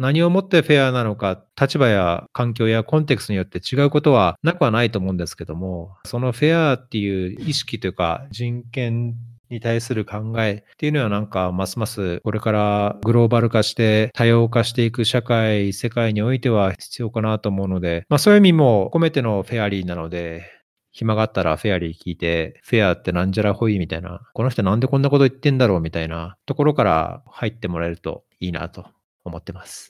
何をもってフェアなのか、立場や環境やコンテクストによって違うことはなくはないと思うんですけども、そのフェアっていう意識というか人権に対する考えっていうのはなんかますますこれからグローバル化して多様化していく社会、世界においては必要かなと思うので、まあそういう意味も込めてのフェアリーなので、暇があったらフェアリー聞いて、フェアってなんじゃらほいみたいな、この人なんでこんなこと言ってんだろうみたいなところから入ってもらえるといいなと思ってます。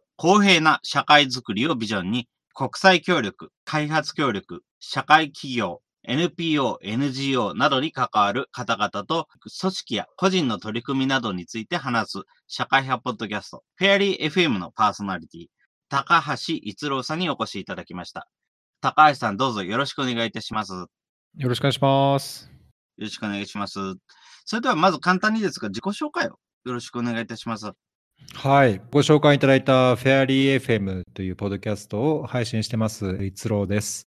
公平な社会づくりをビジョンに、国際協力、開発協力、社会企業、NPO、NGO などに関わる方々と、組織や個人の取り組みなどについて話す社会派ポッドキャスト、フェアリー FM のパーソナリティ、高橋逸郎さんにお越しいただきました。高橋さん、どうぞよろしくお願いいたします。よろしくお願いします。よろしくお願いします。それではまず簡単にですが、自己紹介をよろしくお願いいたします。はい。ご紹介いただいたフェアリー FM というポッドキャストを配信してます、逸郎です。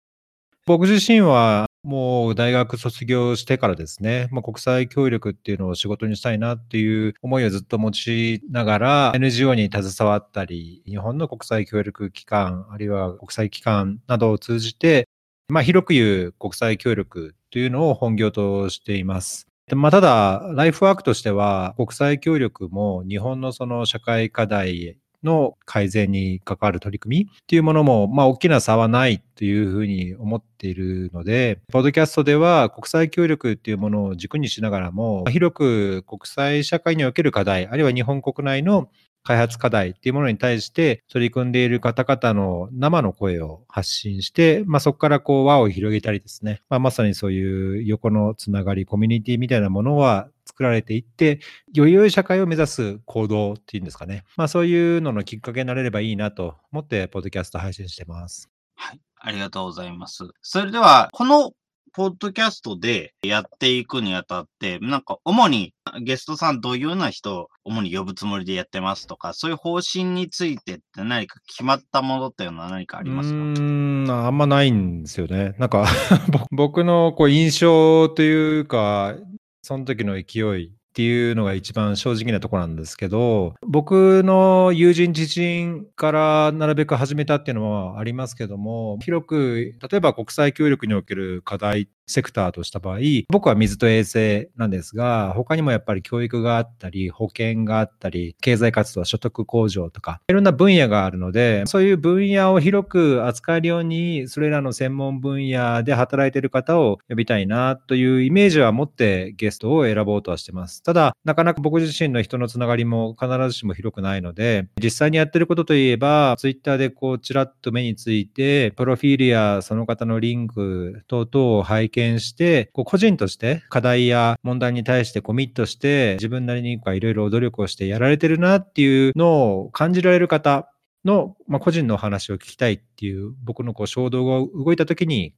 僕自身はもう大学卒業してからですね、まあ、国際協力っていうのを仕事にしたいなっていう思いをずっと持ちながら NGO に携わったり、日本の国際協力機関、あるいは国際機関などを通じて、まあ、広く言う国際協力というのを本業としています。でまあ、ただ、ライフワークとしては、国際協力も日本のその社会課題の改善に関わる取り組みっていうものも、まあ、大きな差はないというふうに思っているので、ポッドキャストでは国際協力っていうものを軸にしながらも、広く国際社会における課題、あるいは日本国内の開発課題っていうものに対して取り組んでいる方々の生の声を発信して、まあ、そこからこう輪を広げたりですね、まあ、まさにそういう横のつながり、コミュニティみたいなものは作られていって、より良い社会を目指す行動っていうんですかね。まあそういうののきっかけになれればいいなと思って、ポッドキャスト配信してます。はい。ありがとうございます。それでは、このポッドキャストでやっていくにあたって、なんか主にゲストさんどういうような人を主に呼ぶつもりでやってますとか、そういう方針についてって何か決まったものっていうのは何かありますか？うん、あんまないんですよね。なんか 僕のこう印象というか、その時の勢いっていうのが一番正直なところなんですけど、僕の友人知人からなるべく始めたっていうのはありますけども、広く、例えば国際協力における課題セクターとした場合、僕は水と衛生なんですが、他にもやっぱり教育があったり、保険があったり、経済活動、所得向上とか、いろんな分野があるので、そういう分野を広く扱えるように、それらの専門分野で働いている方を呼びたいなというイメージは持ってゲストを選ぼうとはしてます。ただ、なかなか僕自身の人のつながりも必ずしも広くないので、実際にやってることといえば、ツイッターでこう、ちらっと目について、プロフィールやその方のリンク等々を拝見して、こう個人として課題や問題に対してコミットして、自分なりにいろいろ努力をしてやられてるなっていうのを感じられる方の、まあ、個人のお話を聞きたいっていう僕のこう衝動が動いた時に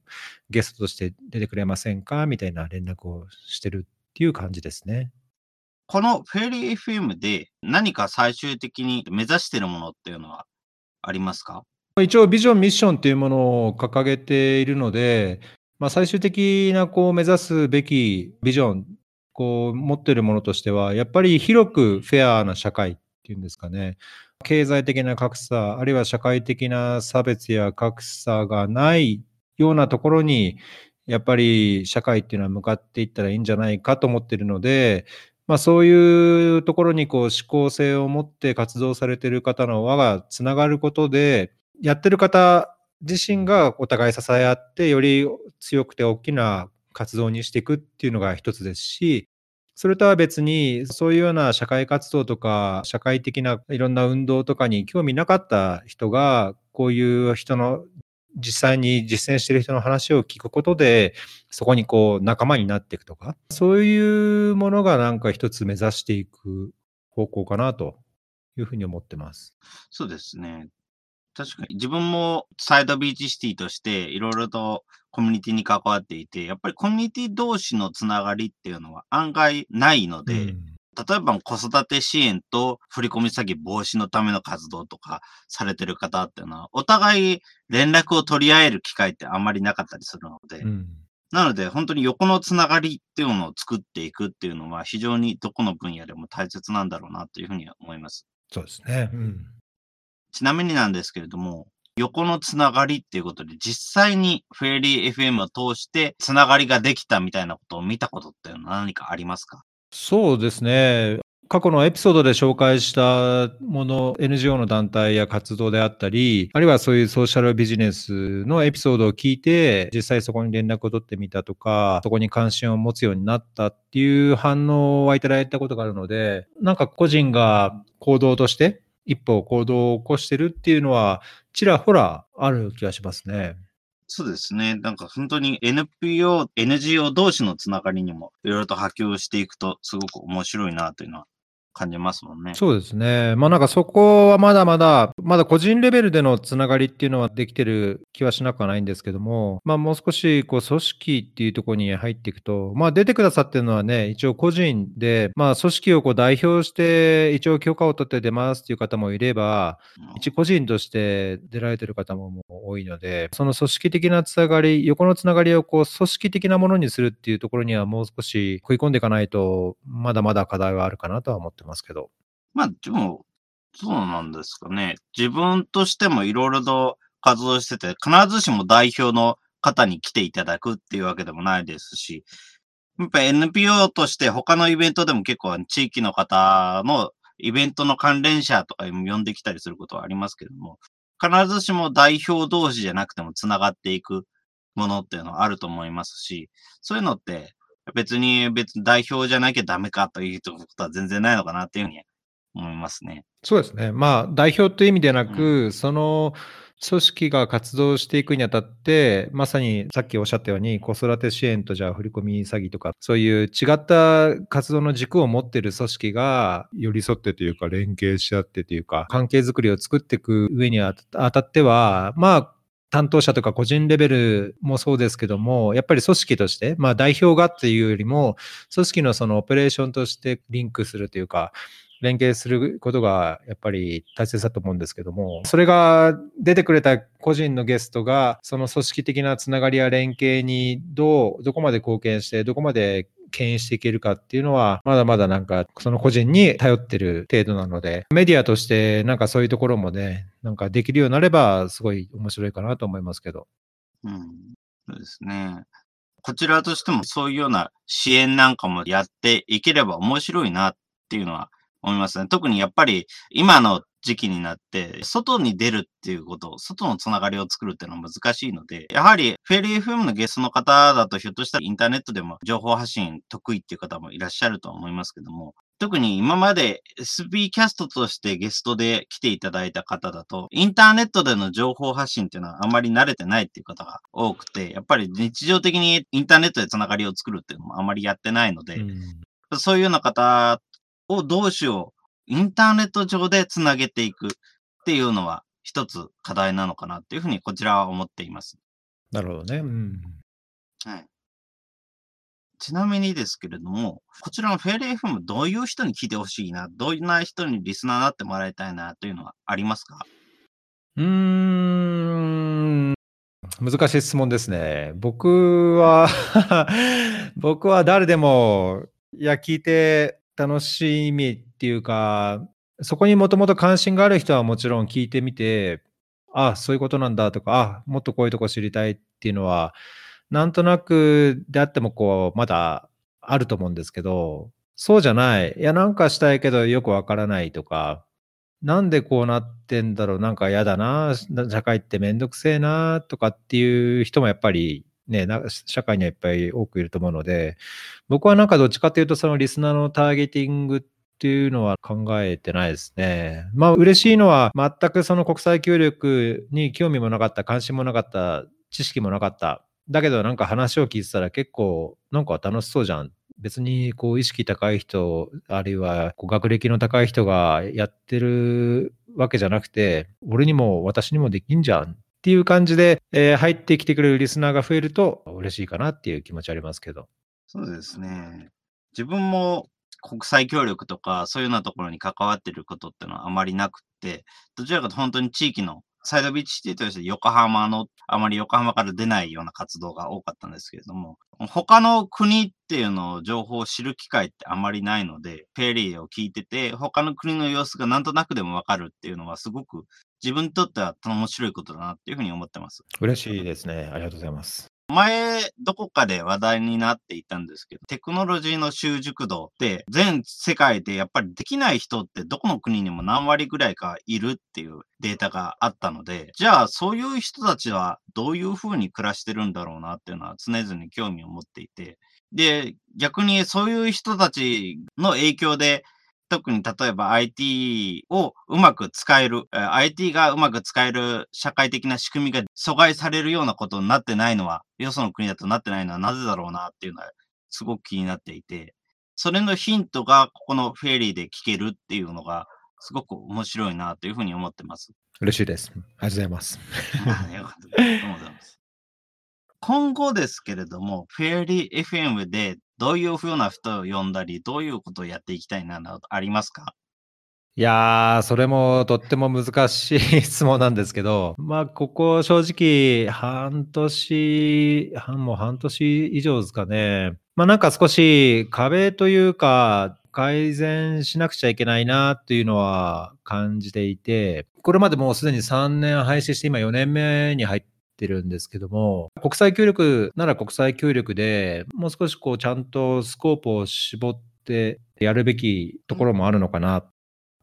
ゲストとして出てくれませんかみたいな連絡をしてるっていう感じですね。このフェリー FM で何か最終的に目指しているものっていうのはありますか？一応ビジョン、ミッションというものを掲げているので、まあ、最終的なこう目指すべきビジョン、こう持ってるものとしては、やっぱり広くフェアな社会っていうんですかね。経済的な格差、あるいは社会的な差別や格差がないようなところにやっぱり社会っていうのは向かっていったらいいんじゃないかと思ってるので、まあ、そういうところにこう思考性を持って活動されてる方の輪がつながることで、やってる方自身がお互い支え合って、より強くて大きな活動にしていくっていうのが一つですし、それとは別に、そういうような社会活動とか、社会的ないろんな運動とかに興味なかった人が、こういう人の実際に実践している人の話を聞くことで、そこにこう仲間になっていくとか、そういうものがなんか一つ目指していく方向かなというふうに思ってます。そうですね。確かに自分もサイドビーチシティとしていろいろとコミュニティに関わっていて、やっぱりコミュニティ同士のつながりっていうのは案外ないので、うん例えば子育て支援と振込詐欺防止のための活動とかされてる方っていうのは、お互い連絡を取り合える機会ってあんまりなかったりするので、うん、なので本当に横のつながりっていうのを作っていくっていうのは非常にどこの分野でも大切なんだろうなというふうに思います。そうですね。うん、ちなみになんですけれども、横のつながりっていうことで、実際にフェリー FM を通してつながりができたみたいなことを見たことっていうのは何かありますか？そうですね。過去のエピソードで紹介したもの、NGO の団体や活動であったり、あるいはそういうソーシャルビジネスのエピソードを聞いて、実際そこに連絡を取ってみたとか、そこに関心を持つようになったっていう反応はいただいたことがあるので、なんか個人が行動として一歩行動を起こしてるっていうのは、ちらほらある気がしますね。そうですね。なんか本当に NPO、NGO 同士のつながりにもいろいろと波及していくとすごく面白いなというのは感じますもんね。そうですね。まあなんかそこはまだまだ、まだ個人レベルでのつながりっていうのはできてる気はしなくはないんですけども、まあもう少しこう組織っていうところに入っていくと、まあ出てくださってるのはね、一応個人で、まあ組織をこう代表して一応許可を取って出ますっていう方もいれば、一個人として出られてる方も多いので、その組織的なつながり、横のつながりをこう組織的なものにするっていうところにはもう少し食い込んでいかないと、まだまだ課題はあるかなとは思ってってますけど。まあ、でも、そうなんですかね。自分としてもいろいろと活動してて、必ずしも代表の方に来ていただくっていうわけでもないですし、やっぱ NPO として他のイベントでも結構地域の方のイベントの関連者とか呼んできたりすることはありますけども、必ずしも代表同士じゃなくても繋がっていくものっていうのはあると思いますし、そういうのって別に別に代表じゃなきゃダメかということは全然ないのかなっていうふうに思いますね。そうですね。まあ、代表という意味でなく、うん、その組織が活動していくにあたって、まさにさっきおっしゃったように、子育て支援とじゃあ振込詐欺とか、そういう違った活動の軸を持っている組織が寄り添ってというか、連携し合ってというか、関係づくりを作っていく上にあたっては、まあ、担当者とか個人レベルもそうですけども、やっぱり組織として、まあ代表がっていうよりも、組織のそのオペレーションとしてリンクするというか、連携することがやっぱり大切だと思うんですけども、それが出てくれた個人のゲストが、その組織的なつながりや連携にどう、どこまで貢献して、どこまで牽引していけるかっていうのは、まだまだなんかその個人に頼ってる程度なので、メディアとしてなんかそういうところもね、なんかできるようになれば、すごい面白いかなと思いますけど。うん、そうですね。こちらとしてもそういうような支援なんかもやっていければ面白いなっていうのは思いますね。特にやっぱり今の時期になって、外に出るっていうこと、外のつながりを作るっていうのは難しいので、やはりフェリー FM のゲストの方だとひょっとしたらインターネットでも情報発信得意っていう方もいらっしゃると思いますけども、特に今まで SB キャストとしてゲストで来ていただいた方だと、インターネットでの情報発信っていうのはあまり慣れてないっていう方が多くて、やっぱり日常的にインターネットでつながりを作るっていうのもあまりやってないので、うん、そういうような方をどうしようインターネット上でつなげていくっていうのは一つ課題なのかなっていうふうにこちらは思っています。なるほどね。うん。はい。ちなみにですけれども、こちらのフェリー FM どういう人に聞いてほしいな、どんな人にリスナーになってもらいたいなというのはありますか？うーん、難しい質問ですね。僕は 僕は誰でも、いや、聞いて楽しみっていうか、そこにもともと関心がある人はもちろん聞いてみて、ああ、そういうことなんだとか、あ、もっとこういうとこ知りたいっていうのは、なんとなくであってもこう、まだあると思うんですけど、そうじゃない。いや、なんかしたいけどよくわからないとか、なんでこうなってんだろう、なんか嫌だな、社会ってめんどくせえな、とかっていう人もやっぱりね、社会にはいっぱい多くいると思うので、僕はなんかどっちかというと、そのリスナーのターゲティングっていうのは考えてないですね。まあ嬉しいのは、全くその国際協力に興味もなかった、関心もなかった、知識もなかった。だけどなんか話を聞いてたら結構なんか楽しそうじゃん。別にこう意識高い人、あるいはこう学歴の高い人がやってるわけじゃなくて、俺にも私にもできんじゃんっていう感じで、えー、入ってきてくれるリスナーが増えると嬉しいかなっていう気持ちありますけど。そうですね。自分も国際協力とかそういうようなところに関わってることっていうのはあまりなくて、どちらかと本当に地域のサイドビーチシティとして横浜の、あまり横浜から出ないような活動が多かったんですけれども、他の国っていうのを情報を知る機会ってあまりないので、ペリーを聞いてて、他の国の様子がなんとなくでもわかるっていうのはすごく自分にとっては面白いことだなっていうふうに思ってます。嬉しいですね。ありがとうございます。前、どこかで話題になっていたんですけど、テクノロジーの習熟度って全世界でやっぱりできない人ってどこの国にも何割ぐらいかいるっていうデータがあったので、じゃあそういう人たちはどういうふうに暮らしてるんだろうなっていうのは常々興味を持っていて、で、逆にそういう人たちの影響で特に例えば IT をうまく使える、IT がうまく使える社会的な仕組みが阻害されるようなことになってないのは、よその国だとなってないのはなぜだろうなっていうのはすごく気になっていて、それのヒントがここのフェリーで聞けるっていうのが、すごく面白いなというふうに思ってます。嬉しいです。ありがとうございます。ありがとうございます。今後ですけれども、フェアリー FM でどういうふうな人を呼んだり、どういうことをやっていきたいなどありますか？いやー、それもとっても難しい質問なんですけど、まあ、ここ正直、半年、半もう半年以上ですかね。まあ、なんか少し壁というか、改善しなくちゃいけないなっていうのは感じていて、これまでもうすでに3年廃止して今4年目に入っってるんですけども、国際協力なら国際協力でもう少しこうちゃんとスコープを絞ってやるべきところもあるのかな。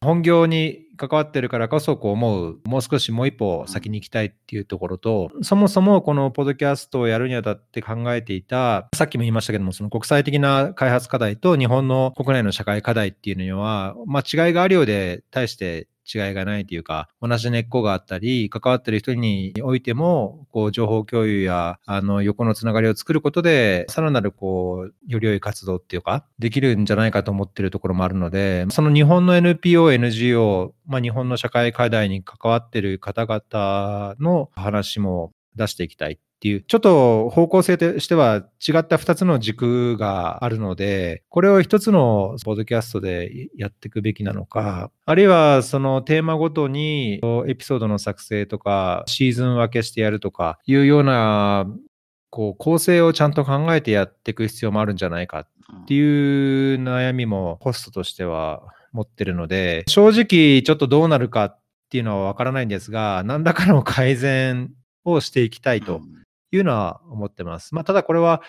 本業に関わってるからこそこう思う、もう少しもう一歩先に行きたいっていうところと、そもそもこのポッドキャストをやるにあたって考えていた、さっきも言いましたけども、その国際的な開発課題と日本の国内の社会課題っていうのには、まあ違いがあるようで、対して違いがないというか、同じ根っこがあったり、関わってる人においても、こう、情報共有や、あの、横のつながりを作ることで、さらなる、こう、より良い活動っていうか、できるんじゃないかと思ってるところもあるので、その日本の NPO、NGO、まあ、日本の社会課題に関わってる方々の話も出していきたいっていう、ちょっと方向性としては違った2つの軸があるので、これを1つのポッドキャストでやっていくべきなのか、あるいはそのテーマごとにエピソードの作成とか、シーズン分けしてやるとかいうような、こう構成をちゃんと考えてやっていく必要もあるんじゃないかっていう悩みもホストとしては持ってるので、正直ちょっとどうなるかっていうのはわからないんですが、何らかの改善をしていきたいというのは思ってます。まあ、ただこれは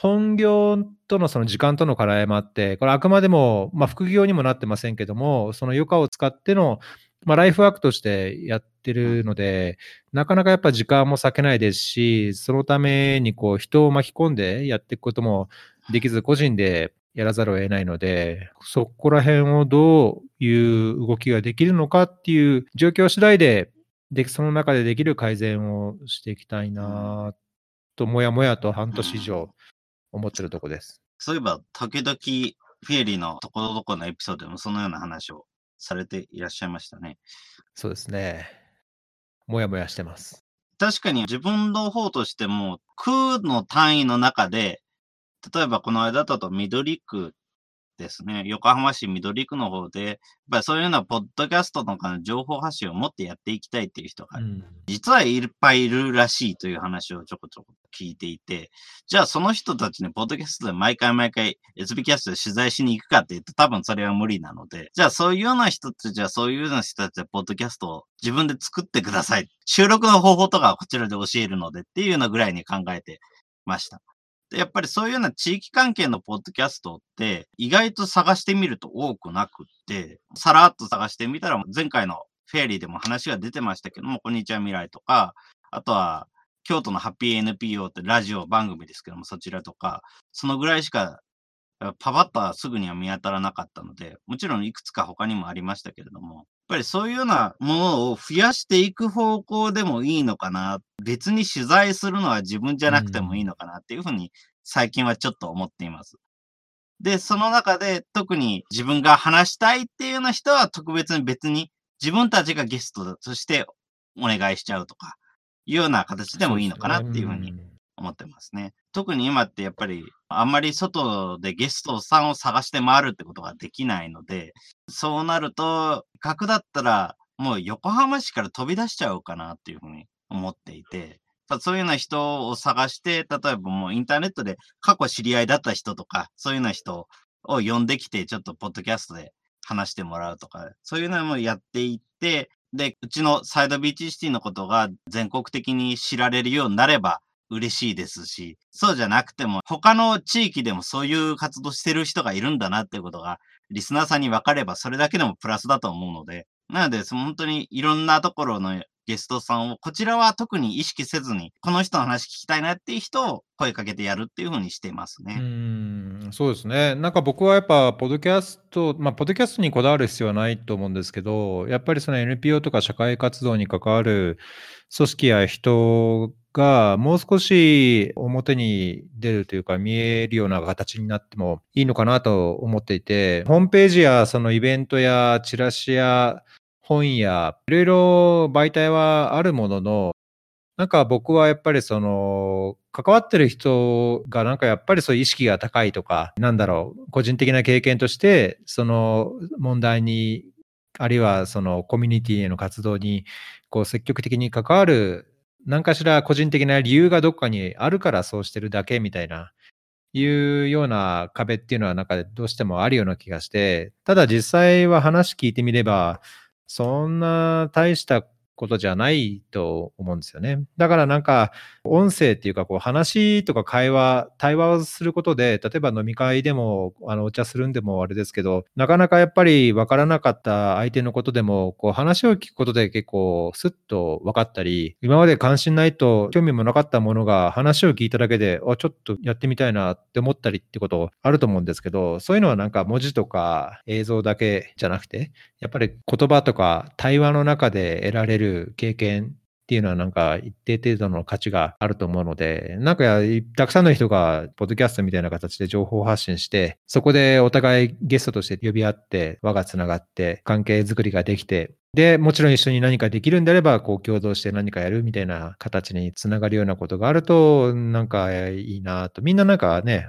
本業とのその時間との課題もあって、これあくまでも、まあ、副業にもなってませんけども、その余暇を使っての、まあ、ライフワークとしてやってるので、なかなかやっぱ時間も割けないですし、そのためにこう人を巻き込んでやっていくこともできず、個人でやらざるを得ないので、そこら辺をどういう動きができるのかっていう状況次第で、で、その中でできる改善をしていきたいなと、もやもやと半年以上思ってるとこです。そういえば、時々フィエリーのところどころのエピソードでもそのような話をされていらっしゃいましたね。そうですね。もやもやしてます。確かに自分の方としても、区の単位の中で、例えばこの間だと緑区ですね、横浜市緑区の方で、やっぱりそういうようなポッドキャストとかの情報発信をもってやっていきたいっていう人が、うん、実はいっぱいいるらしいという話をちょこちょこ聞いていて、じゃあその人たちにポッドキャストで毎回毎回 SB キャストで取材しに行くかって言うと多分それは無理なので、じゃあそういうような人たちはそういうような人たちでポッドキャストを自分で作ってください。収録の方法とかはこちらで教えるのでっていうようなぐらいに考えてました。やっぱりそういうような地域関係のポッドキャストって意外と探してみると多くなくって、さらっと探してみたら前回のフェアリーでも話が出てましたけども、こんにちは未来とか、あとは京都のハッピー NPO ってラジオ番組ですけども、そちらとか、そのぐらいしかパパッとはすぐには見当たらなかったので、もちろんいくつか他にもありましたけれども、ぱりそういうようなものを増やしていく方向でもいいのかな。別に取材するのは自分じゃなくてもいいのかなっていうふうに最近はちょっと思っています。で、その中で特に自分が話したいっていうような人は特別に別に自分たちがゲストとしてお願いしちゃうとか、いうような形でもいいのかなっていうふうに思ってますね。特に今ってやっぱりあんまり外でゲストさんを探して回るってことができないので、そうなると、格だったらもう横浜市から飛び出しちゃうかなっていうふうに思っていて、そういうような人を探して、例えばもうインターネットで過去知り合いだった人とか、そういうような人を呼んできて、ちょっとポッドキャストで話してもらうとか、そういうのもやっていって、で、うちのサイドビーチシティのことが全国的に知られるようになれば嬉しいですし、そうじゃなくても他の地域でもそういう活動してる人がいるんだなっていうことがリスナーさんに分かればそれだけでもプラスだと思うので、なのでその、本当にいろんなところのゲストさんを、こちらは特に意識せずに、この人の話聞きたいなっていう人を声かけてやるっていうふうにしていますね。うん、そうですね。なんか僕はやっぱ、ポッドキャスト、まあ、ポッドキャストにこだわる必要はないと思うんですけど、やっぱりその NPO とか社会活動に関わる組織や人がもう少し表に出るというか見えるような形になってもいいのかなと思っていて、ホームページやそのイベントやチラシや本やいろいろ媒体はあるものの、なんか僕はやっぱりその関わってる人がなんかやっぱりそう意識が高いとか、なんだろう、個人的な経験としてその問題にあるいはそのコミュニティへの活動にこう積極的に関わる何かしら個人的な理由がどっかにあるからそうしてるだけみたいないうような壁っていうのはなんかどうしてもあるような気がして、ただ実際は話聞いてみれば、そんな大したことじゃないと思うんですよね。だからなんか、音声っていうか、こう話とか会話、対話をすることで、例えば飲み会でも、あのお茶するんでもあれですけど、なかなかやっぱり分からなかった相手のことでも、こう話を聞くことで結構スッと分かったり、今まで関心ないと興味もなかったものが話を聞いただけで、あ、ちょっとやってみたいなって思ったりってことあると思うんですけど、そういうのはなんか文字とか映像だけじゃなくて、やっぱり言葉とか対話の中で得られる経験っていうのはなんか一定程度の価値があると思うので、なんかたくさんの人がポッドキャストみたいな形で情報発信して、そこでお互いゲストとして呼び合って、輪がつながって関係づくりができて、で、もちろん一緒に何かできるんであれば、こう共同して何かやるみたいな形につながるようなことがあると、なんかいいなと。みんななんかね、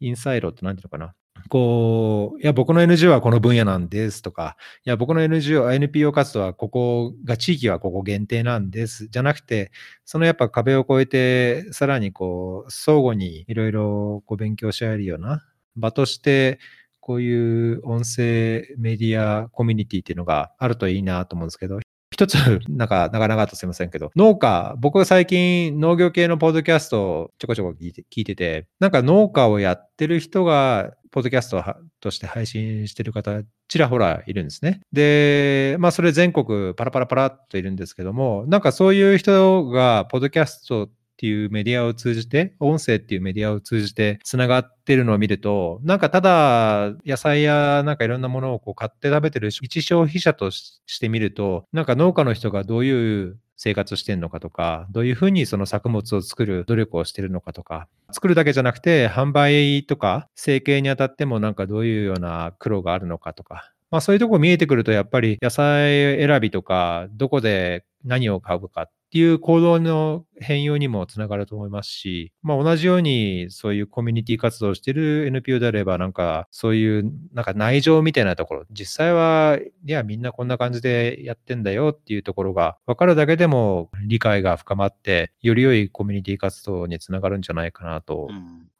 インサイドって何ていうのかな。こう、いや、僕の NGO はこの分野なんですとか、いや、僕の NGO、NPO 活動はここが、地域はここ限定なんです、じゃなくて、そのやっぱ壁を越えて、さらにこう、相互にいろいろこう勉強し合えるような場として、こういう音声メディアコミュニティっていうのがあるといいなと思うんですけど、一つ、なんか、なかなかとすいませんけど、農家、僕は最近農業系のポッドキャストをちょこちょこ聞いて聞いてて、なんか農家をやってる人が、ポッドキャストとして配信してる方、ちらほらいるんですね。で、まあ、それ全国パラパラパラっといるんですけども、なんかそういう人が、ポッドキャストっていうメディアを通じて、音声っていうメディアを通じて繋がってるのを見ると、なんかただ野菜やなんかいろんなものをこう買って食べてる一消費者としてみると、なんか農家の人がどういう生活してるのかとか、どういうふうにその作物を作る努力をしてるのかとか、作るだけじゃなくて、販売とか、成形にあたってもなんかどういうような苦労があるのかとか、まあそういうとこ見えてくると、やっぱり野菜選びとか、どこで何を買うかていう行動の変容にもつながると思いますし、まあ、同じようにそういうコミュニティ活動をしている NPO であれば、なんかそういうなんか内情みたいなところ、実際はいやみんなこんな感じでやってんだよっていうところが分かるだけでも理解が深まって、より良いコミュニティ活動につながるんじゃないかなと、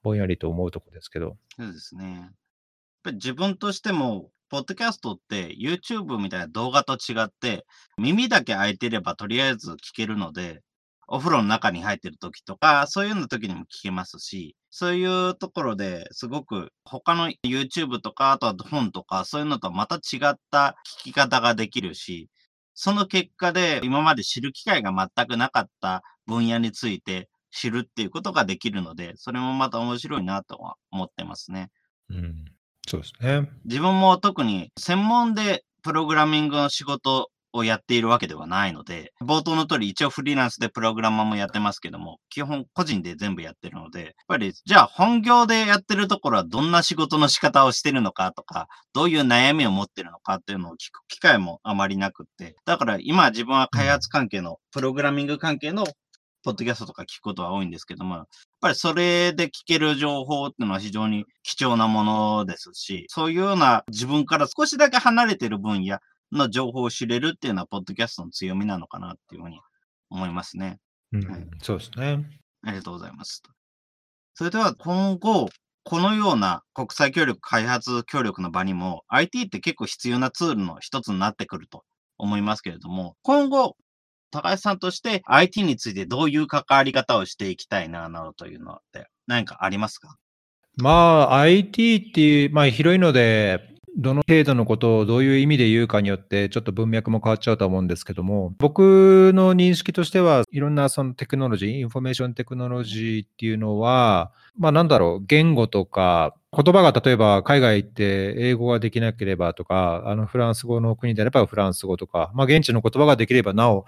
ぼんやりと思うところですけど。そうですね。やっぱり自分としてもポッドキャストって YouTube みたいな動画と違って、耳だけ開いてればとりあえず聞けるので、お風呂の中に入ってる時とか、そういうの時にも聞けますし、そういうところですごく他の YouTube とか、あとは本とか、そういうのとまた違った聞き方ができるし、その結果で今まで知る機会が全くなかった分野について知るっていうことができるので、それもまた面白いなとは思ってますね。うん、そうですね。自分も特に専門でプログラミングの仕事をやっているわけではないので、冒頭の通り一応フリーランスでプログラマーもやってますけども、基本個人で全部やってるので、やっぱりじゃあ本業でやってるところはどんな仕事の仕方をしてるのかとか、どういう悩みを持ってるのかっていうのを聞く機会もあまりなくって、だから今自分は開発関係の、プログラミング関係のポッドキャストとか聞くことは多いんですけども、やっぱりそれで聞ける情報っていうのは非常に貴重なものですし、そういうような自分から少しだけ離れてる分野の情報を知れるっていうのは、ポッドキャストの強みなのかなっていうふうに思いますね。うん、はい、そうですね。ありがとうございます。それでは今後、このような国際協力、開発協力の場にも IT って結構必要なツールの一つになってくると思いますけれども、今後、高橋さんとして IT についてどういう関わり方をしていきたいな、などというのって何かありますか？まあ、IT っていう、まあ、広いので、どの程度のことをどういう意味で言うかによって、ちょっと文脈も変わっちゃうと思うんですけども、僕の認識としては、いろんなそのテクノロジー、インフォメーションテクノロジーっていうのは、まあなんだろう、言語とか、言葉が例えば海外行って英語ができなければとか、あのフランス語の国であればフランス語とか、まあ現地の言葉ができればなお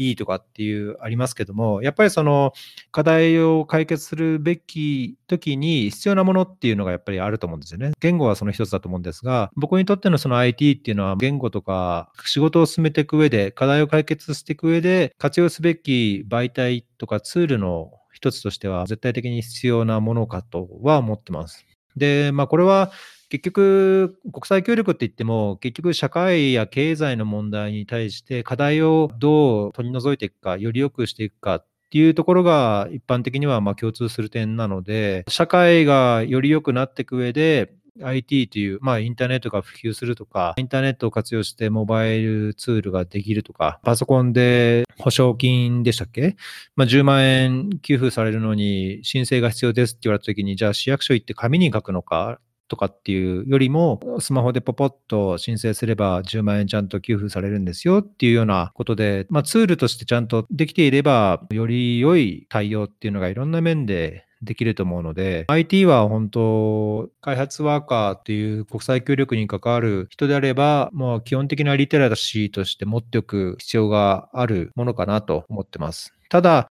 いいとかっていうありますけども、やっぱりその課題を解決するべき時に必要なものっていうのがやっぱりあると思うんですよね。言語はその一つだと思うんですが、僕にとってのその IT っていうのは言語とか仕事を進めていく上で、課題を解決していく上で活用すべき媒体とかツールの一つとしては絶対的に必要なものかとは思ってます。で、まあこれは結局、国際協力って言っても、結局、社会や経済の問題に対して課題をどう取り除いていくか、より良くしていくかっていうところが一般的にはま共通する点なので、社会がより良くなっていく上で、IT という、まあ、インターネットが普及するとか、インターネットを活用してモバイルツールができるとか、パソコンで保証金でしたっけ、まあ、10万円給付されるのに申請が必要ですって言われたときに、じゃあ市役所行って紙に書くのかとかっていうよりも、スマホでポポッと申請すれば10万円ちゃんと給付されるんですよっていうようなことで、まあ、ツールとしてちゃんとできていれば、より良い対応っていうのがいろんな面でできると思うので、IT は本当、開発ワーカーっていう国際協力に関わる人であれば、もう基本的なリテラシーとして持っておく必要があるものかなと思ってます。ただ、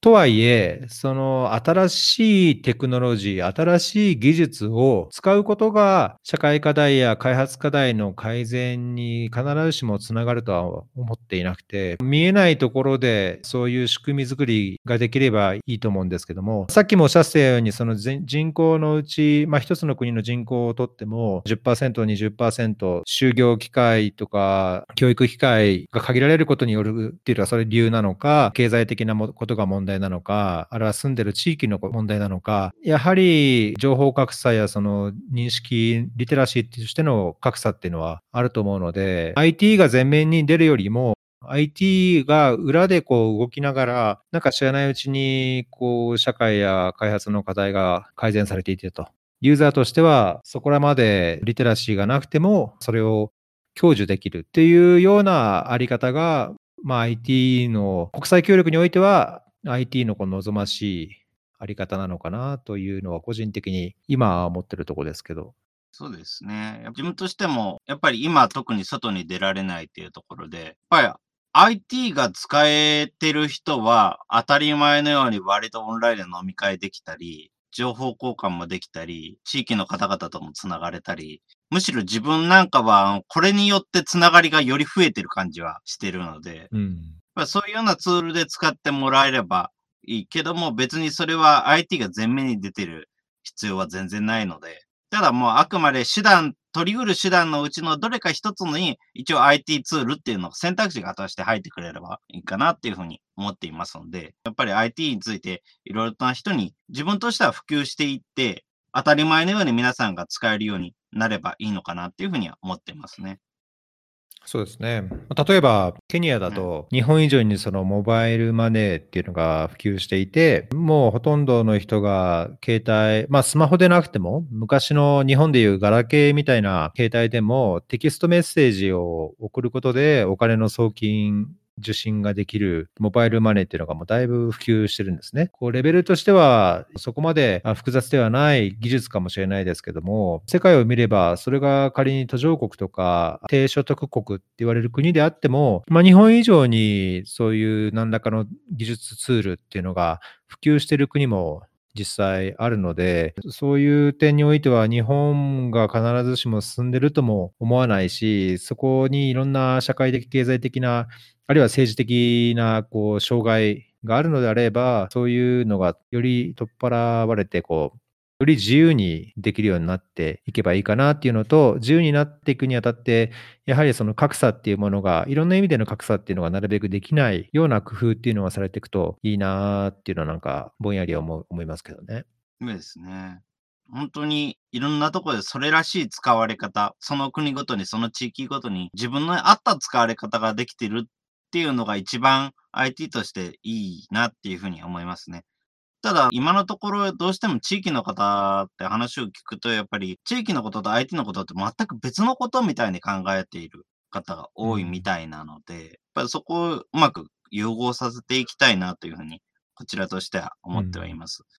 とはいえ、その新しいテクノロジー、新しい技術を使うことが社会課題や開発課題の改善に必ずしもつながるとは思っていなくて、見えないところでそういう仕組み作りができればいいと思うんですけども、さっきもおっしゃったように、その人口のうち、まあ一つの国の人口をとっても10%、20%就業機会とか教育機会が限られることによるっていうのはそれ理由なのか、経済的なことが問題題なのか、あるいは住んでる地域の問題なのか、やはり情報格差やその認識、リテラシーとしての格差っていうのはあると思うので、IT が前面に出るよりも、IT が裏でこう動きながら、なんか知らないうちに、こう、社会や開発の課題が改善されていてと。ユーザーとしては、そこらまでリテラシーがなくても、それを享受できるっていうようなあり方が、まあ、IT の国際協力においては IT のこの望ましいあり方なのかなというのは個人的に今は思ってるとこですけど。そうですね。自分としても、やっぱり今特に外に出られないっていうところで、やっぱり IT が使えてる人は当たり前のように割とオンラインで飲み会できたり、情報交換もできたり、地域の方々ともつながれたり、むしろ自分なんかはこれによってつながりがより増えてる感じはしてるので、うん、ぱそういうようなツールで使ってもらえればいいけども、別にそれは IT が前面に出てる必要は全然ないので、ただもうあくまで手段、取り得る手段のうちのどれか一つに一応 IT ツールっていうのを選択肢が果たして入ってくれればいいかなっていうふうに思っていますので、やっぱり IT についていろいろな人に自分としては普及していって、当たり前のように皆さんが使えるようになればいいのかなっていうふうには思っていますね。そうですね。例えば、ケニアだと、日本以上にそのモバイルマネーっていうのが普及していて、もうほとんどの人が携帯、まあスマホでなくても、昔の日本でいうガラケーみたいな携帯でもテキストメッセージを送ることでお金の送金受信ができるモバイルマネーっていうのがもうだいぶ普及してるんですね。こうレベルとしてはそこまで複雑ではない技術かもしれないですけども、世界を見ればそれが仮に途上国とか低所得国って言われる国であっても、まあ、日本以上にそういう何らかの技術ツールっていうのが普及してる国も実際あるので、そういう点においては日本が必ずしも進んでるとも思わないし、そこにいろんな社会的、経済的なあるいは政治的なこう障害があるのであれば、そういうのがより取っ払われて、こう、より自由にできるようになっていけばいいかなっていうのと、自由になっていくにあたって、やはりその格差っていうものが、いろんな意味での格差っていうのがなるべくできないような工夫っていうのがされていくといいなっていうのはなんかぼんやり思思いますけどね。そうですね。本当にいろんなところでそれらしい使われ方、その国ごとに、その地域ごとに自分の合った使われ方ができてるっていうのが一番 IT としていいなっていうふうに思いますね。ただ、今のところどうしても地域の方って話を聞くと、やっぱり地域のことと IT のことって全く別のことみたいに考えている方が多いみたいなので、うん、やっぱりそこをうまく融合させていきたいなというふうに、こちらとしては思ってはいます。うん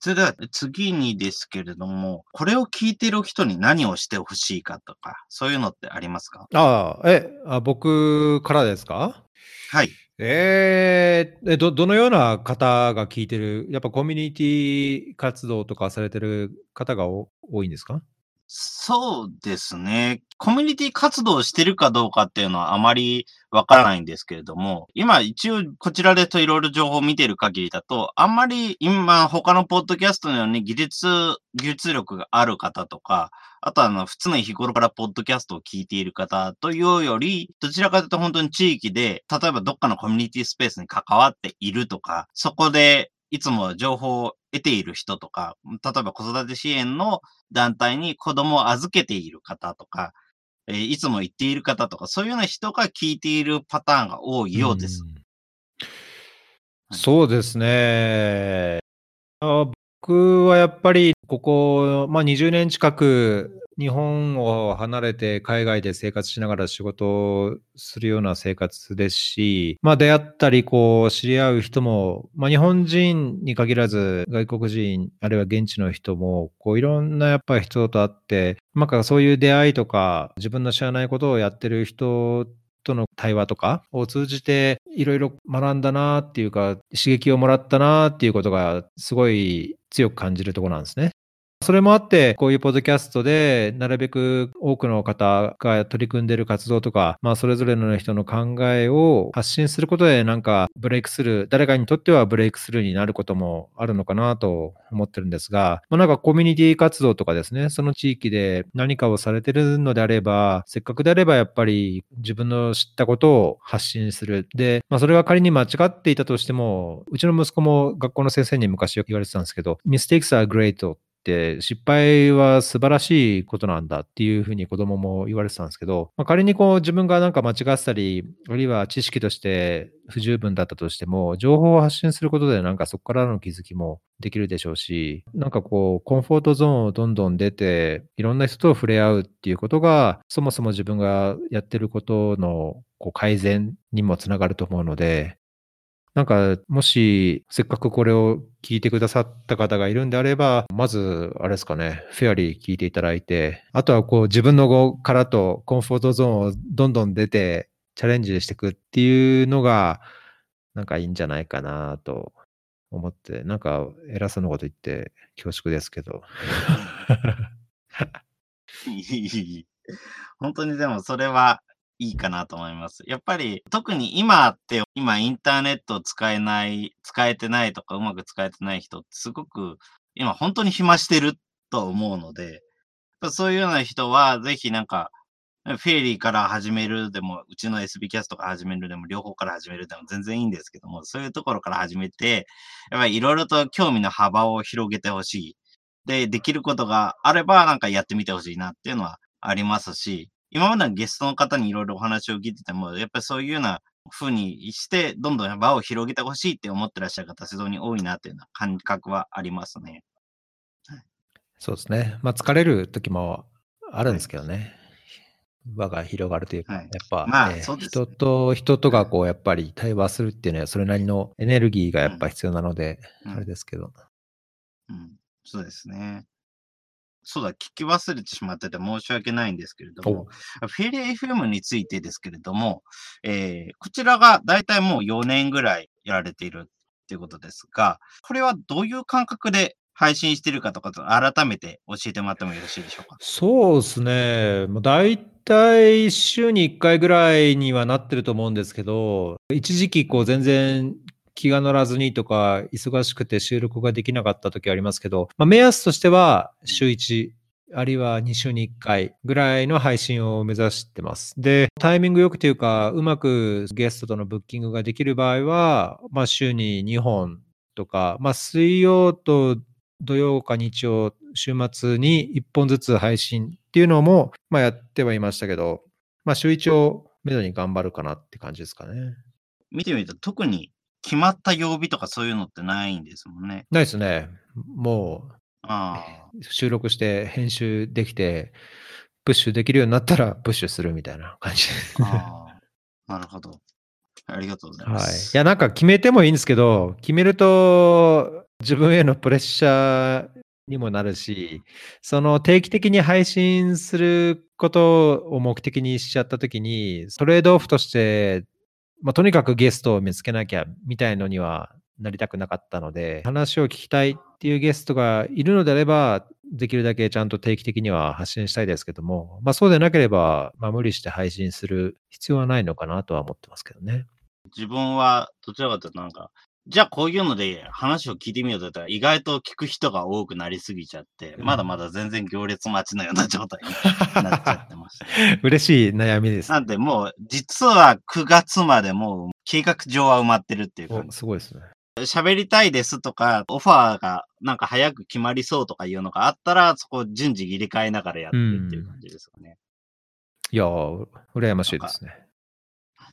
それでは次にですけれども、これを聞いている人に何をしてほしいかとか、そういうのってありますか？ああ、え、あ僕からですか？はい。えー、えど、どのような方が聞いてる、やっぱコミュニティ活動とかされてる方が多いんですか？そうですね。コミュニティ活動してるかどうかっていうのはあまりわからないんですけれども、今一応こちらでといろいろ情報を見てる限りだと、あんまり今他のポッドキャストのように技術、技術力がある方とか、あとはあの普通の日頃からポッドキャストを聞いている方というより、どちらかというと本当に地域で、例えばどっかのコミュニティスペースに関わっているとか、そこでいつも情報を得ている人とか、例えば子育て支援の団体に子供を預けている方とか、えー、いつも言っている方とか、そういうような人が聞いているパターンが多いようです。そうですね。僕はやっぱり、ここ、まあ、20年近く日本を離れて海外で生活しながら仕事をするような生活ですし、まあ出会ったり、こう、知り合う人も、まあ日本人に限らず外国人、あるいは現地の人も、こういろんなやっぱり人と会って、なんかそういう出会いとか、自分の知らないことをやってる人との対話とかを通じていろいろ学んだなっていうか刺激をもらったなっていうことがすごい強く感じるとこなんですね。それもあって、こういうポッドキャストで、なるべく多くの方が取り組んでいる活動とか、まあ、それぞれの人の考えを発信することで、なんかブレイクスルー、誰かにとってはブレイクスルーになることもあるのかなと思ってるんですが、まあ、なんかコミュニティ活動とかですね、その地域で何かをされてるのであれば、せっかくであればやっぱり自分の知ったことを発信する。で、まあ、それが仮に間違っていたとしても、うちの息子も学校の先生に昔よく言われてたんですけど、mistakes are great って失敗は素晴らしいことなんだっていうふうに子供も言われてたんですけど、まあ、仮にこう自分がなんか間違ってたり、あるいは知識として不十分だったとしても、情報を発信することでなんかそこからの気づきもできるでしょうし、なんかこうコンフォートゾーンをどんどん出て、いろんな人と触れ合うっていうことが、そもそも自分がやってることのこう改善にもつながると思うので、なんか、もし、せっかくこれを聞いてくださった方がいるんであれば、まず、あれですかね、フェアリー聞いていただいて、あとはこう、自分の殻とコンフォートゾーンをどんどん出て、チャレンジしていくっていうのが、なんかいいんじゃないかなと思って、なんか偉そうなこと言って恐縮ですけど。本当にでもそれはいいかなと思います。やっぱり特に今って今インターネット使えない、使えてないとかうまく使えてない人ってすごく今本当に暇してると思うので、そういうような人はぜひなんかフェリーから始めるでも、うちの SB キャストから始めるでも、両方から始めるでも全然いいんですけども、そういうところから始めて、やっぱりいろいろと興味の幅を広げてほしい。で、できることがあれば、なんかやってみてほしいなっていうのはありますし、今までのゲストの方にいろいろお話を聞いてても、やっぱりそういうような風にして、どんどん場を広げてほしいって思ってらっしゃる方、非常に多いなというような感覚はありますね。そうですね。まあ、疲れる時もあるんですけどね。輪が広がるというか、はい、やっぱ、まあね、人と人とがこう、やっぱり対話するっていうのは、それなりのエネルギーがやっぱ必要なので、うん、あれですけど。うん、そうですね。そうだ、聞き忘れてしまってて申し訳ないんですけれども、フェリー FM についてですけれども、えー、こちらが大体もう4年ぐらいやられているっていうことですが、これはどういう感覚で配信してるかとかと改めて教えてもらってもよろしいでしょうか？そうですね。大体週に1回ぐらいにはなってると思うんですけど、一時期こう全然気が乗らずにとか、忙しくて収録ができなかった時ありますけど、まあ、目安としては週1、あるいは2週に1回ぐらいの配信を目指してます。で、タイミングよくというか、うまくゲストとのブッキングができる場合は、まあ、週に2本とか、まあ、水曜と土曜か日曜、週末に1本ずつ配信っていうのも、まあ、やってはいましたけど、まあ、週1をめどに頑張るかなって感じですかね。見てみると、特に決まった曜日とかそういうのってないんですもんね。ないですね。もう、あ収録して編集できて、プッシュできるようになったらプッシュするみたいな感じ。あなるほど。ありがとうございます。はい。いや、なんか決めてもいいんですけど、決めると自分へのプレッシャーにもなるし、その定期的に配信することを目的にしちゃったときに、トレードオフとしてまあ、とにかくゲストを見つけなきゃみたいのにはなりたくなかったので、話を聞きたいっていうゲストがいるのであれば、できるだけちゃんと定期的には発信したいですけども、まあ、そうでなければ、まあ、無理して配信する必要はないのかなとは思ってますけどね。自分はどちらかというとなんか、じゃあこういうので話を聞いてみようとったら意外と聞く人が多くなりすぎちゃって、まだまだ全然行列待ちのような状態になっちゃってます、ね、嬉しい悩みです。なんでもう実は9月までもう計画上は埋まってるっていうか。すごいですね。喋りたいですとか、オファーがなんか早く決まりそうとかいうのがあったら、そこ順次入れ替えながらやってるっていう感じですかね。いやー、羨ましいですね。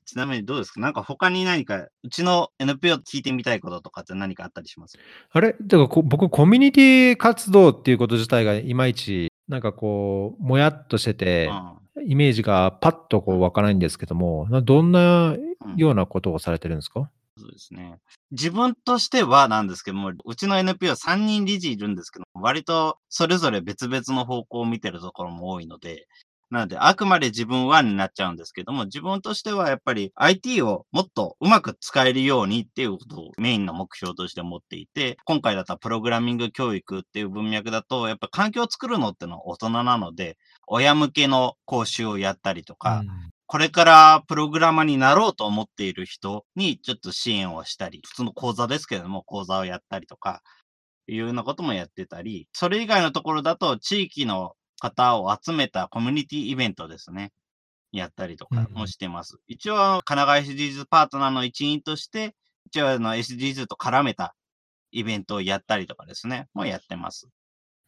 ちなみにどうですか？なんか他に何か、うちの NPO 聞いてみたいこととかって何かあったりします？あれ？だから僕、コミュニティ活動っていうこと自体がいまいち、なんかこう、もやっとしてて、イメージがパッとこう湧かないんですけども、どんなようなことをされてるんですか、うん、そうですね。自分としてはなんですけども、うちの NPO3 人理事いるんですけど、割とそれぞれ別々の方向を見てるところも多いので、なので、あくまで自分はになっちゃうんですけども、自分としてはやっぱり IT をもっとうまく使えるようにっていうことをメインの目標として持っていて、今回だったらプログラミング教育っていう文脈だと、やっぱ環境を作るのってのは大人なので、親向けの講習をやったりとか、うん。これからプログラマーになろうと思っている人にちょっと支援をしたり、普通の講座ですけれども、講座をやったりとか、いうようなこともやってたり、それ以外のところだと地域の方を集めたコミュニティイベントですね。やったりとかもしてます。うん、一応、神奈川 SDGs パートナーの一員として、一応あの SDGs と絡めたイベントをやったりとかですね、もうやってます。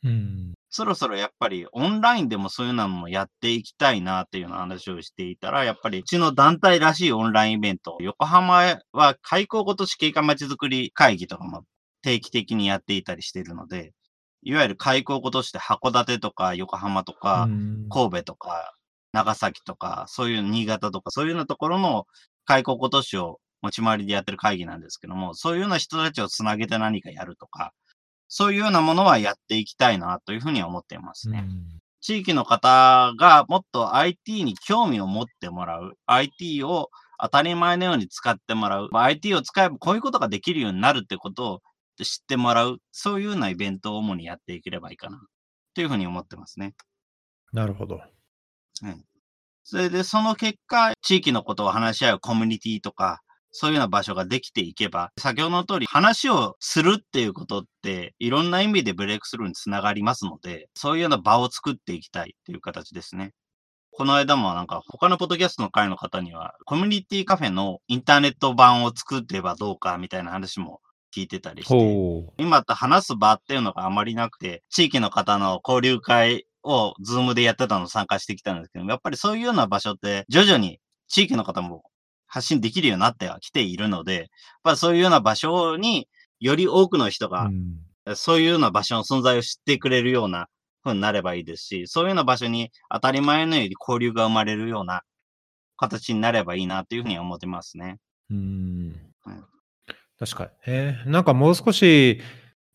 うん、そろそろやっぱりオンラインでもそういうのもやっていきたいなっていうような話をしていたら、やっぱりうちの団体らしいオンラインイベント、横浜は開港ごと市景観まちづくり会議とかも定期的にやっていたりしているので、いわゆる開港として函館とか横浜とか、神戸とか、長崎とか、そういう新潟とか、そういうようなところの開港都市を持ち回りでやってる会議なんですけども、そういうような人たちをつなげて何かやるとか、そういうようなものはやっていきたいなというふうには思っていますね。地域の方がもっと IT に興味を持ってもらう、IT を当たり前のように使ってもらう、IT を使えばこういうことができるようになるってことを知ってもらう、そういうようなイベントを主にやっていければいいかな、というふうに思ってますね。なるほど。うん。それで、その結果、地域のことを話し合うコミュニティとか、そういうような場所ができていけば、先ほどの通り話をするっていうことって、いろんな意味でブレイクスルーにつながりますので、そういうような場を作っていきたいっていう形ですね。この間もなんか他のポッドキャストの会の方には、コミュニティカフェのインターネット版を作ってばどうかみたいな話も聞いてたりして、今って話す場っていうのがあまりなくて、地域の方の交流会をズームでやってたの参加してきたんですけど、やっぱりそういうような場所って徐々に地域の方も発信できるようになってはきているので、やっぱそういうような場所により多くの人が、そういうような場所の存在を知ってくれるような風になればいいですし、そういうような場所に当たり前のように交流が生まれるような形になればいいなというふうに思ってますね。うん。確かに。え。ー、なんかもう少し、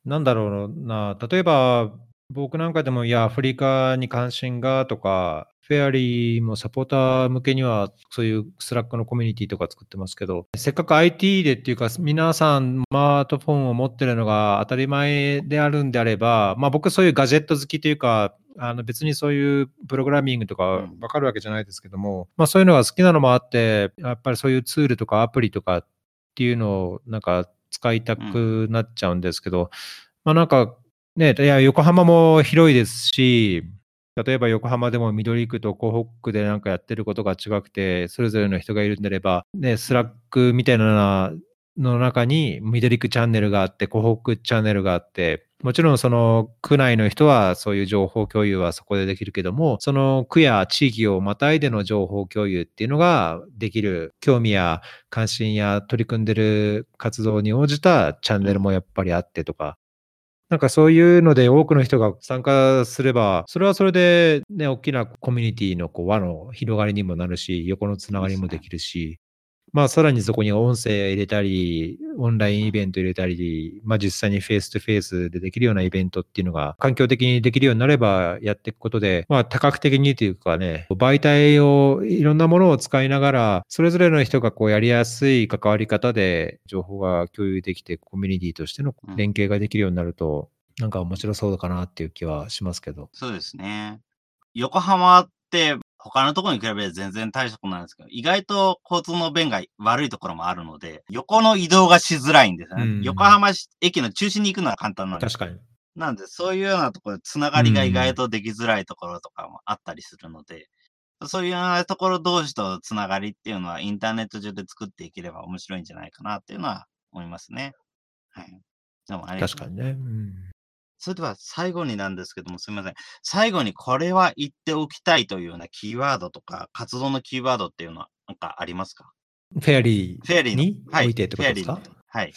なんだろうな、例えば僕なんかでも、いや、アフリカに関心がとか、フェアリーもサポーター向けには、そういうスラックのコミュニティとか作ってますけど、せっかく IT でっていうか、皆さん、スマートフォンを持ってるのが当たり前であるんであれば、まあ僕そういうガジェット好きというか、あの別にそういうプログラミングとかわかるわけじゃないですけども、まあそういうのが好きなのもあって、やっぱりそういうツールとかアプリとかっていうのをなんか使いたくなっちゃうんですけど、まあなんかね、いや、横浜も広いですし、例えば横浜でも緑区と港北区でなんかやってることが違くて、それぞれの人がいるんであれば、ね、スラックみたいなの中に緑区チャンネルがあって、港北区チャンネルがあって、もちろんその区内の人はそういう情報共有はそこでできるけども、その区や地域をまたいでの情報共有っていうのができる興味や関心や取り組んでる活動に応じたチャンネルもやっぱりあってとか、なんかそういうので多くの人が参加すれば、それはそれでね、大きなコミュニティのこう輪の広がりにもなるし、横のつながりもできるし、まあさらにそこに音声入れたり、オンラインイベント入れたり、まあ実際にフェイストゥフェイスでできるようなイベントっていうのが環境的にできるようになればやっていくことで、まあ多角的にというかね、媒体をいろんなものを使いながら、それぞれの人がこうやりやすい関わり方で情報が共有できて、コミュニティとしての連携ができるようになると、なんか面白そうかなっていう気はしますけど。そうですね。横浜って他のところに比べて全然大したことないんですけど、意外と交通の便が悪いところもあるので、横の移動がしづらいんですね。うん、横浜駅の中心に行くのは簡単なんです。確かに。なんで、そういうようなところでつながりが意外とできづらいところとかもあったりするので、うん、そういうようなところ同士とつながりっていうのはインターネット上で作っていければ面白いんじゃないかなっていうのは思いますね。はい。でもありがとう確かにね。うんそれでは最後になんですけども、すみません。最後にこれは言っておきたいというようなキーワードとか、活動のキーワードっていうのはなんかありますか？フェアリーに置いてってことですか、はい。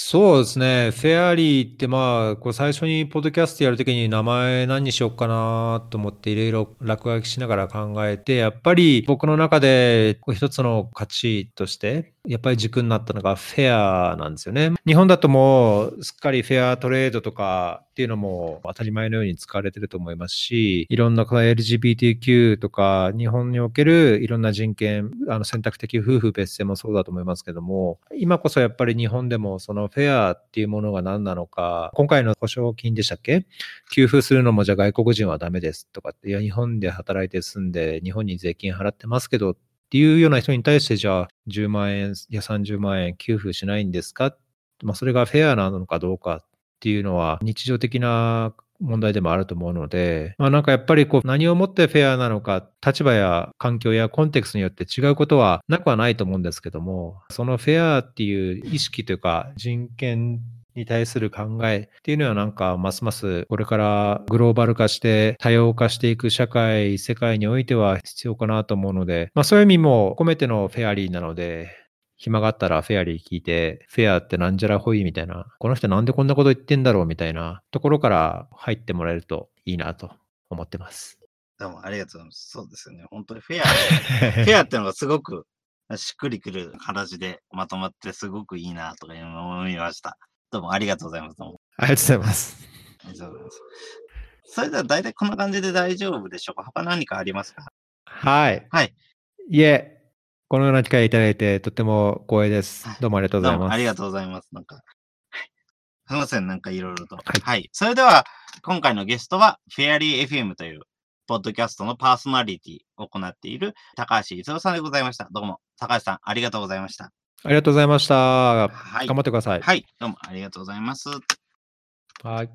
そうですね。フェアリーってまあ、こう最初にポッドキャストやるときに名前何にしようかなと思っていろいろ落書きしながら考えて、やっぱり僕の中で一つの価値として、やっぱり軸になったのがフェアなんですよね。日本だともうすっかりフェアトレードとかっていうのも当たり前のように使われてると思いますし、いろんな LGBTQ とか日本におけるいろんな人権、あの選択的夫婦別姓もそうだと思いますけども、今こそやっぱり日本でもそのフェアっていうものが何なのか、今回の保証金でしたっけ？給付するのもじゃあ外国人はダメですとかって、いや日本で働いて住んで日本に税金払ってますけどっていうような人に対して、じゃあ10万円や30万円給付しないんですか？まあ、それがフェアなのかどうかっていうのは日常的な問題でもあると思うので、まあ、なんかやっぱりこう何をもってフェアなのか、立場や環境やコンテクストによって違うことはなくはないと思うんですけども、そのフェアっていう意識というか人権に対する考えっていうのはなんかますますこれからグローバル化して多様化していく社会、世界においては必要かなと思うので、まあそういう意味も込めてのフェアリーなので、暇があったらフェアリー聞いて、フェアってなんじゃらほいみたいな、この人なんでこんなこと言ってんだろうみたいなところから入ってもらえるといいなと思ってます。どうもありがとうございます。そうですよね。本当にフェア、フェアってのがすごくしっくりくる形でまとまってすごくいいなとか思いました。どうもありがとうございます。どうもありがとうございます。ありがとうございます。それでは大体こんな感じで大丈夫でしょうか？他何かありますか？はい。はい。いえ、このような機会いただいてとても光栄です。どうもありがとうございます。ありがとうございます。なんか、はい。すみません、なんかいろいろと。はい、はい。それでは、今回のゲストは、フェアリー FM というポッドキャストのパーソナリティを行っている高橋逸郎さんでございました。どうも、高橋さん、ありがとうございました。ありがとうございました。はい、頑張ってください。はい、どうもありがとうございます。はい。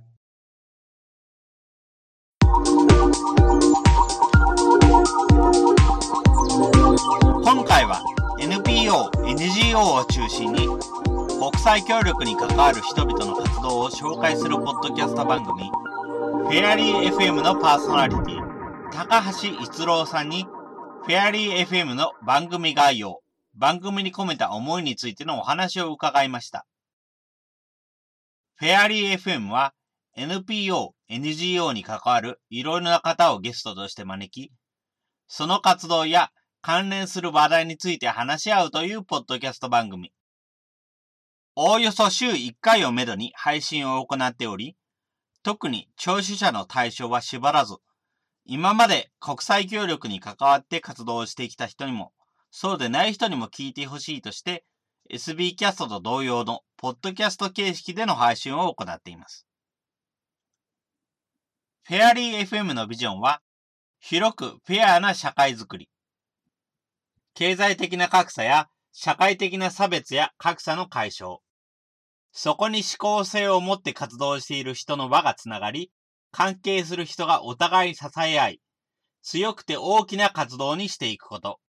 今回は NPO、NGO を中心に国際協力に関わる人々の活動を紹介するポッドキャスト番組フェアリー FM のパーソナリティ、高橋逸郎さんに、フェアリー FM の番組概要、番組に込めた思いについてのお話を伺いました。フェアリー FM は NPO、NGO に関わるいろいろな方をゲストとして招き、その活動や関連する話題について話し合うというポッドキャスト番組。おおよそ週1回をめどに配信を行っており、特に聴取者の対象は縛らず、今まで国際協力に関わって活動をしてきた人にも、そうでない人にも聞いてほしいとして、SB キャストと同様のポッドキャスト形式での配信を行っています。フェアリー FM のビジョンは、広くフェアな社会づくり。経済的な格差や社会的な差別や格差の解消。そこに思考性を持って活動している人の輪がつながり、関係する人がお互い支え合い、強くて大きな活動にしていくこと。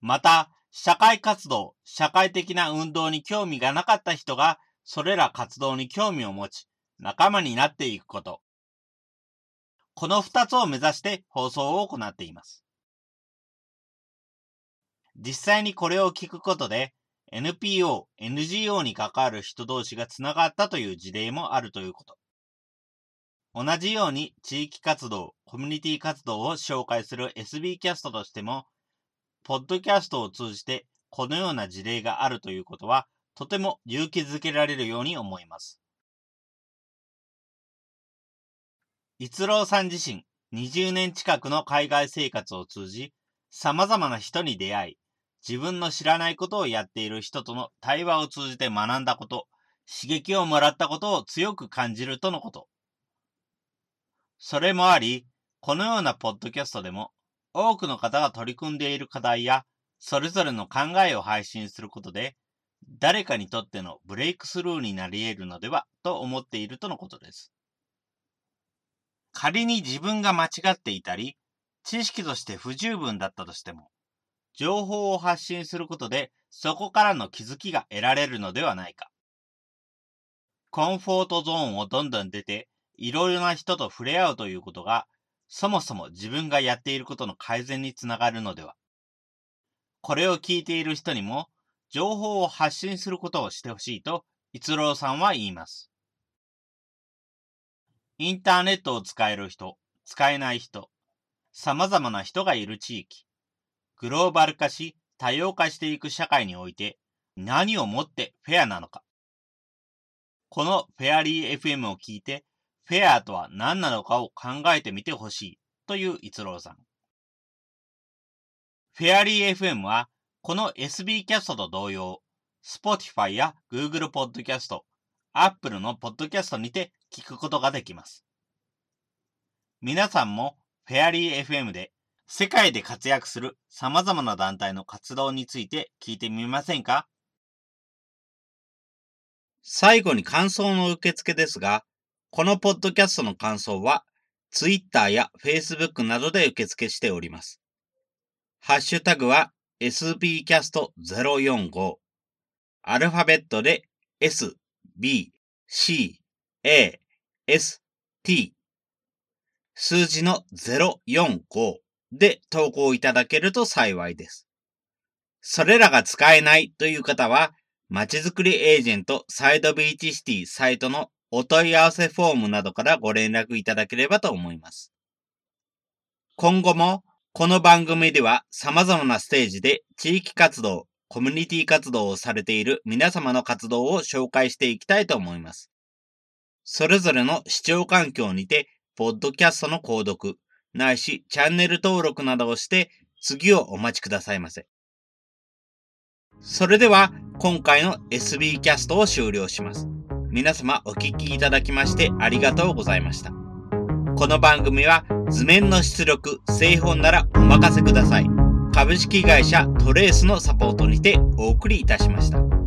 また、社会活動、社会的な運動に興味がなかった人が、それら活動に興味を持ち、仲間になっていくこと。この二つを目指して放送を行っています。実際にこれを聞くことで、NPO、NGO に関わる人同士がつながったという事例もあるということ。同じように地域活動、コミュニティ活動を紹介する SB キャストとしても、ポッドキャストを通じてこのような事例があるということは、とても勇気づけられるように思います。逸郎さん自身、20年近くの海外生活を通じ、様々な人に出会い、自分の知らないことをやっている人との対話を通じて学んだこと、刺激をもらったことを強く感じるとのこと。それもあり、このようなポッドキャストでも、多くの方が取り組んでいる課題や、それぞれの考えを配信することで、誰かにとってのブレイクスルーになり得るのではと思っているとのことです。仮に自分が間違っていたり、知識として不十分だったとしても、情報を発信することで、そこからの気づきが得られるのではないか。コンフォートゾーンをどんどん出て、いろいろな人と触れ合うということが、そもそも自分がやっていることの改善につながるのでは。これを聞いている人にも、情報を発信することをしてほしいと、逸郎さんは言います。インターネットを使える人、使えない人、様々な人がいる地域、グローバル化し多様化していく社会において何をもってフェアなのか。このフェアリー FM を聞いて、フェアとは何なのかを考えてみてほしいという逸郎さん。フェアリー FM はこの SB キャストと同様、Spotify や Google Podcast、Apple の Podcast にて聞くことができます。皆さんもフェアリー FM で世界で活躍する様々な団体の活動について聞いてみませんか？最後に感想の受付ですが、このポッドキャストの感想は Twitter や Facebook などで受付しております。ハッシュタグは sbcast045 アルファベットで s, b, c, a, s, t 数字の045で投稿いただけると幸いです。それらが使えないという方は、まちづくりエージェントサイドビーチシティサイトのお問い合わせフォームなどからご連絡いただければと思います。今後もこの番組では様々なステージで地域活動、コミュニティ活動をされている皆様の活動を紹介していきたいと思います。それぞれの視聴環境にて、ポッドキャストの購読、ないしチャンネル登録などをして次をお待ちくださいませ。それでは今回の SB キャストを終了します。皆様お聴きいただきましてありがとうございました。この番組は図面の出力、製本ならお任せください。株式会社トレースのサポートにてお送りいたしました。